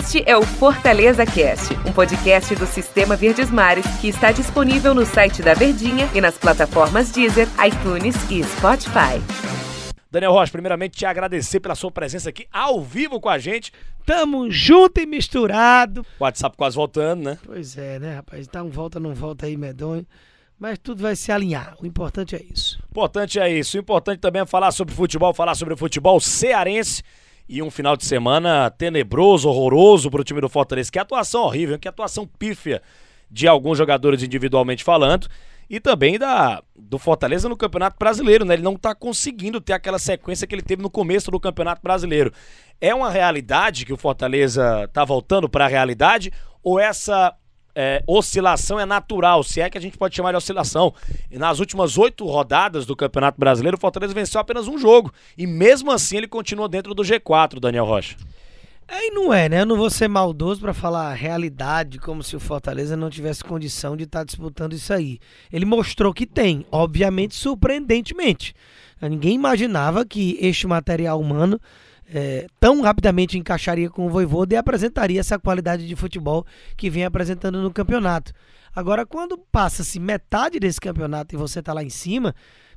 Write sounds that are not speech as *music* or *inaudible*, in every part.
Este é o Fortaleza Cast, um podcast do Sistema Verdes Mares que está disponível no site da Verdinha e nas plataformas Deezer, iTunes e Spotify. Daniel Rocha, primeiramente te agradecer pela sua presença aqui ao vivo com a gente. Tamo junto e misturado. O WhatsApp quase voltando, né? Pois é, né, rapaz? Tá um volta, não volta aí, medonho. Mas tudo vai se alinhar. O importante é isso. O importante é isso. O importante também é falar sobre futebol, falar sobre o futebol cearense. E um final de semana tenebroso, horroroso pro time do Fortaleza. Que atuação horrível, que atuação pífia de alguns jogadores individualmente falando. E também da, do Fortaleza no Campeonato Brasileiro, né? Ele não tá conseguindo ter aquela sequência que ele teve no começo do Campeonato Brasileiro. É uma realidade que o Fortaleza tá voltando para a realidade? Ou essa é, oscilação é natural, se é que a gente pode chamar de oscilação. E nas últimas oito rodadas do Campeonato Brasileiro, o Fortaleza venceu apenas um jogo. E mesmo assim ele continua dentro do G4, Daniel Rocha. Aí não é, né? Eu não vou ser maldoso para falar a realidade, como se o Fortaleza não tivesse condição de estar tá disputando isso aí. Ele mostrou que tem, obviamente, surpreendentemente. Ninguém imaginava que este material humano é, tão rapidamente encaixaria com o Voivoda e apresentaria essa qualidade de futebol que vem apresentando no campeonato. Agora, quando passa-se metade desse campeonato e você está lá em cima,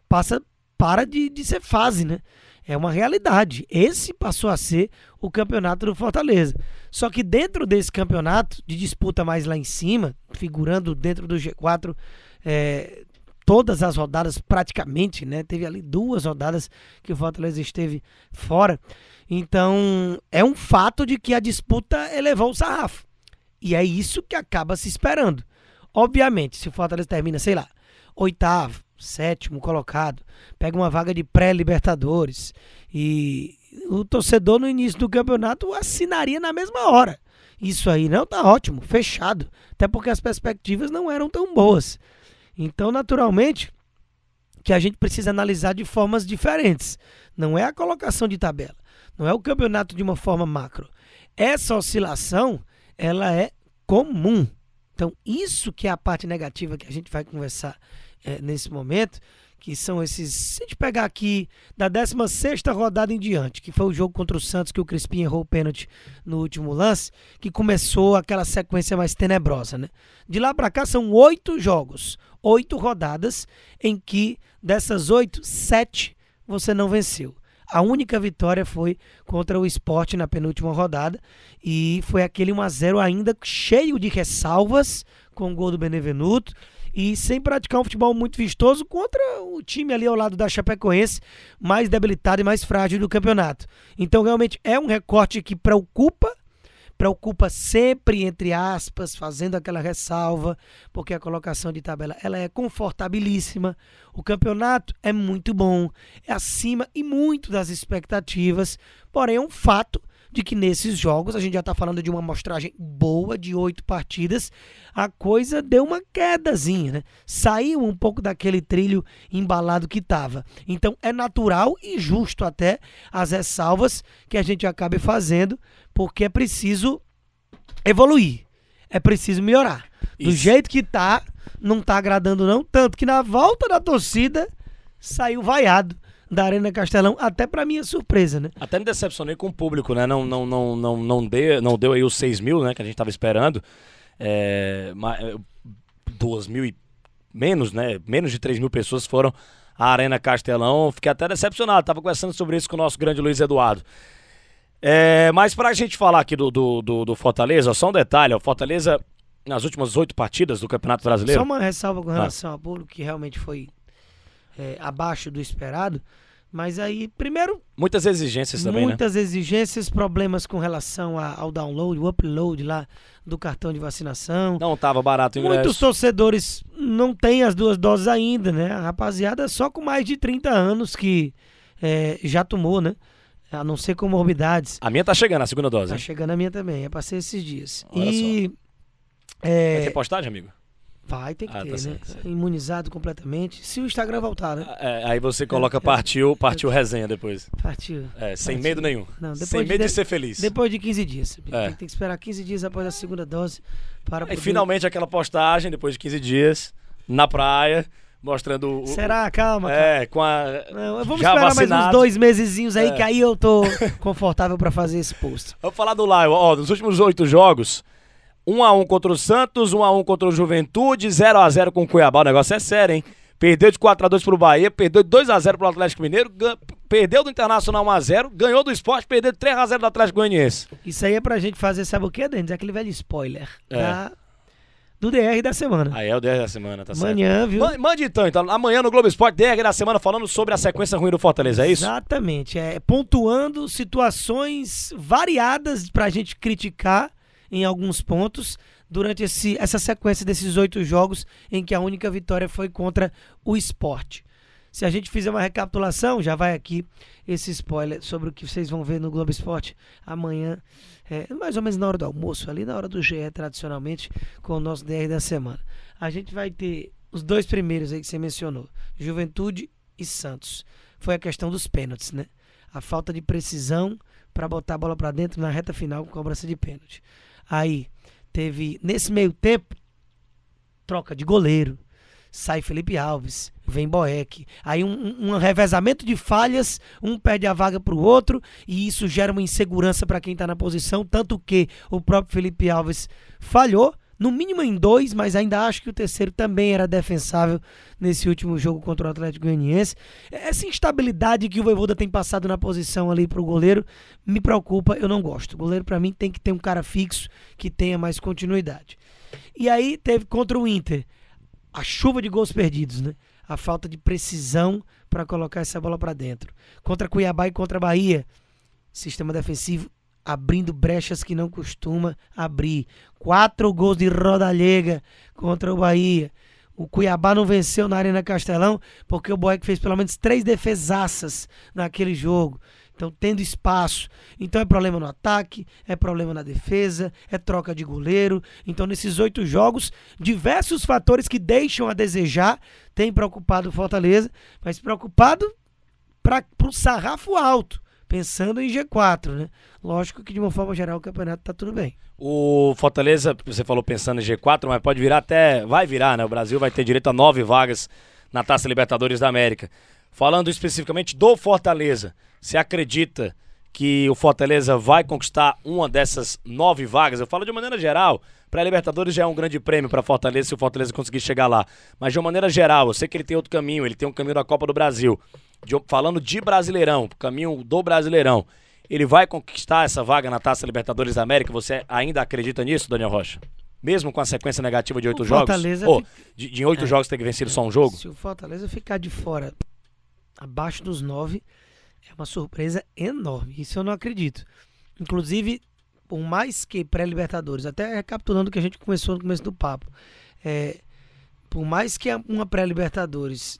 passa para de, de ser fase, né? É uma realidade. Esse passou a ser o campeonato do Fortaleza. Só que dentro desse campeonato, de disputa mais lá em cima, figurando dentro do G4, é, todas as rodadas praticamente, né? Teve ali duas rodadas que o Fortaleza esteve fora. Então, é um fato de que a disputa elevou o sarrafo. E é isso que acaba se esperando. Obviamente, se o Fortaleza termina, sei lá, oitavo, sétimo colocado, pega uma vaga de pré-libertadores e o torcedor no início do campeonato assinaria na mesma hora. Isso aí não tá ótimo, fechado, até porque as perspectivas não eram tão boas. Então, naturalmente, que a gente precisa analisar de formas diferentes. Não é a colocação de tabela, não é o campeonato de uma forma macro. Essa oscilação, ela é comum. Então, isso que é a parte negativa que a gente vai conversar é, nesse momento, que são esses. Se a gente pegar aqui da 16 rodada em diante, que foi o jogo contra o Santos, que o Crispim errou o pênalti no último lance, que começou aquela sequência mais tenebrosa, né? De lá para cá são oito jogos, oito rodadas, em que dessas oito, sete você não venceu. A única vitória foi contra o esporte na penúltima rodada e foi aquele 1x0 ainda cheio de ressalvas com o gol do Benevenuto e sem praticar um futebol muito vistoso contra o time ali ao lado da Chapecoense, mais debilitado e mais frágil do campeonato. Então realmente é um recorte que preocupa preocupa sempre, entre aspas, fazendo aquela ressalva, porque a colocação de tabela ela é confortabilíssima. O campeonato é muito bom, é acima e muito das expectativas, porém é um fato de que nesses jogos, a gente já está falando de uma amostragem boa de oito partidas, a coisa deu uma quedazinha, né? Saiu um pouco daquele trilho embalado que estava. Então é natural e justo até as ressalvas que a gente acabe fazendo, porque é preciso evoluir, é preciso melhorar. Do Isso. jeito que tá, não tá agradando não, tanto que na volta da torcida saiu vaiado da Arena Castelão, até para minha surpresa, né? Até me decepcionei com o público, né? Não, não, não, não, não, deu, não deu aí os 6 mil, né? Que a gente tava esperando. É, é duas mil e menos, né? Menos de 3 mil pessoas foram à Arena Castelão. Fiquei até decepcionado. Tava conversando sobre isso com o nosso grande Luiz Eduardo. É, mas para a gente falar aqui do, do, do, do Fortaleza, só um detalhe: o Fortaleza, nas últimas oito partidas do Campeonato Brasileiro. Só uma ressalva com relação ah. ao público, que realmente foi é, abaixo do esperado. Mas aí, primeiro. Muitas exigências também, né? Muitas né? exigências, problemas com relação a, ao download, o upload lá do cartão de vacinação. Não estava barato o ingresso. Muitos torcedores não têm as duas doses ainda, né? A rapaziada só com mais de 30 anos que é, já tomou, né? A não ser comorbidades. A minha tá chegando, a segunda dose. Tá hein? chegando a minha também. É passei esses dias. Olha e. Só. É... Vai ter postagem, amigo? Vai ter que ah, ter, tá né? Certo. Imunizado completamente. Se o Instagram voltar, né? É, aí você coloca partiu, partiu resenha depois. Partiu. É, sem partiu. medo nenhum. Não, sem medo de, de, ser feliz. Depois de 15 dias. É. Tem que esperar 15 dias após a segunda dose para poder... E finalmente aquela postagem, depois de 15 dias, na praia, mostrando o. Será? Calma. É, com a. Não, vamos esperar vacinado. mais uns dois mesezinhos aí, é. que aí eu tô *laughs* confortável para fazer esse post. Vamos falar do Live. Ó, nos últimos oito jogos, 1x1 contra o Santos, 1x1 contra o Juventude, 0x0 com o Cuiabá. O negócio é sério, hein? Perdeu de 4x2 pro Bahia, perdeu de 2x0 pro Atlético Mineiro, perdeu do Internacional 1x0, ganhou do esporte, perdeu de 3x0 do Atlético Goianiense. Isso aí é pra gente fazer, sabe o que, Denis? Aquele velho spoiler. É. Da do DR da semana. Ah, é o DR da semana, tá Amanhã, certo. Amanhã, viu? Mande então, então. Amanhã no Globo Esporte, DR da semana, falando sobre a sequência ruim do Fortaleza, é isso? Exatamente. É, pontuando situações variadas pra gente criticar em alguns pontos durante esse, essa sequência desses oito jogos em que a única vitória foi contra o esporte. Se a gente fizer uma recapitulação, já vai aqui esse spoiler sobre o que vocês vão ver no Globo Esporte amanhã, é, mais ou menos na hora do almoço, ali na hora do GE, tradicionalmente, com o nosso DR da semana. A gente vai ter os dois primeiros aí que você mencionou, Juventude e Santos. Foi a questão dos pênaltis, né? A falta de precisão para botar a bola para dentro na reta final com cobrança de pênalti. Aí teve, nesse meio tempo, troca de goleiro, sai Felipe Alves, vem Boeck. Aí um, um, revezamento de falhas, um perde a vaga para o outro, e isso gera uma insegurança para quem está na posição, tanto que o próprio Felipe Alves falhou, no mínimo em dois, mas ainda acho que o terceiro também era defensável nesse último jogo contra o Atlético Goianiense. Essa instabilidade que o Voivoda tem passado na posição ali para o goleiro me preocupa, eu não gosto. O goleiro para mim tem que ter um cara fixo que tenha mais continuidade. E aí teve contra o Inter a chuva de gols perdidos, né? A falta de precisão para colocar essa bola para dentro. Contra Cuiabá e contra Bahia, sistema defensivo abrindo brechas que não costuma abrir. Quatro gols de Rodallega contra o Bahia. O Cuiabá não venceu na Arena Castelão porque o Boeck fez pelo menos três defesaças naquele jogo. Então, tendo espaço. Então, é problema no ataque, é problema na defesa, é troca de goleiro. Então, nesses oito jogos, diversos fatores que deixam a desejar têm preocupado o Fortaleza, mas preocupado para o sarrafo alto, pensando em G4, né? Lógico que, de uma forma geral, o campeonato está tudo bem. O Fortaleza, você falou pensando em G4, mas pode virar até. Vai virar, né? O Brasil vai ter direito a nove vagas na Taça Libertadores da América. Falando especificamente do Fortaleza, você acredita que o Fortaleza vai conquistar uma dessas nove vagas? Eu falo de maneira geral. Para a Libertadores já é um grande prêmio para Fortaleza se o Fortaleza conseguir chegar lá. Mas de uma maneira geral, eu sei que ele tem outro caminho, ele tem um caminho da Copa do Brasil. De, falando de Brasileirão, caminho do Brasileirão, ele vai conquistar essa vaga na Taça Libertadores da América? Você ainda acredita nisso, Daniel Rocha? Mesmo com a sequência negativa de oito jogos? Fortaleza oh, de, de oito é, jogos ter vencido só um jogo? Se o Fortaleza ficar de fora abaixo dos nove, é uma surpresa enorme. Isso eu não acredito. Inclusive, por mais que pré-Libertadores, até recapitulando o que a gente começou no começo do papo, é, por mais que uma pré-Libertadores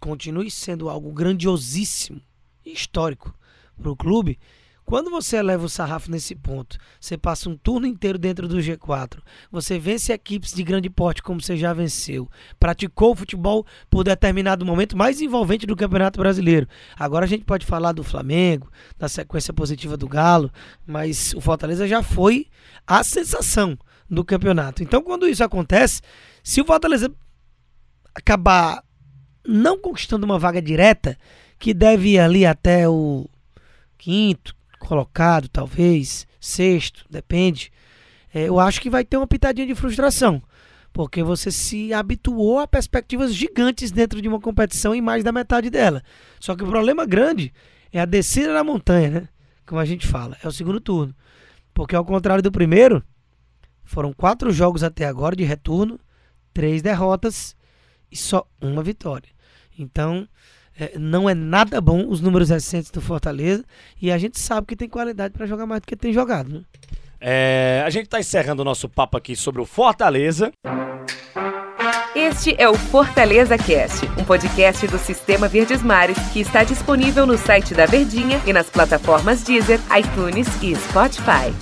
continue sendo algo grandiosíssimo, histórico para o clube, quando você eleva o sarrafo nesse ponto, você passa um turno inteiro dentro do G4, você vence equipes de grande porte como você já venceu, praticou o futebol por determinado momento mais envolvente do Campeonato Brasileiro. Agora a gente pode falar do Flamengo, da sequência positiva do Galo, mas o Fortaleza já foi a sensação do campeonato. Então quando isso acontece, se o Fortaleza acabar não conquistando uma vaga direta, que deve ir ali até o quinto, colocado, talvez, sexto, depende. É, eu acho que vai ter uma pitadinha de frustração. Porque você se habituou a perspectivas gigantes dentro de uma competição em mais da metade dela. Só que o problema grande é a descida da montanha, né? Como a gente fala. É o segundo turno. Porque ao contrário do primeiro, foram quatro jogos até agora de retorno, três derrotas e só uma vitória. Então, é, não é nada bom os números recentes do Fortaleza e a gente sabe que tem qualidade para jogar mais do que tem jogado. Né? É, a gente está encerrando o nosso papo aqui sobre o Fortaleza. Este é o Fortaleza Cast, um podcast do Sistema Verdes Mares que está disponível no site da Verdinha e nas plataformas Deezer, iTunes e Spotify.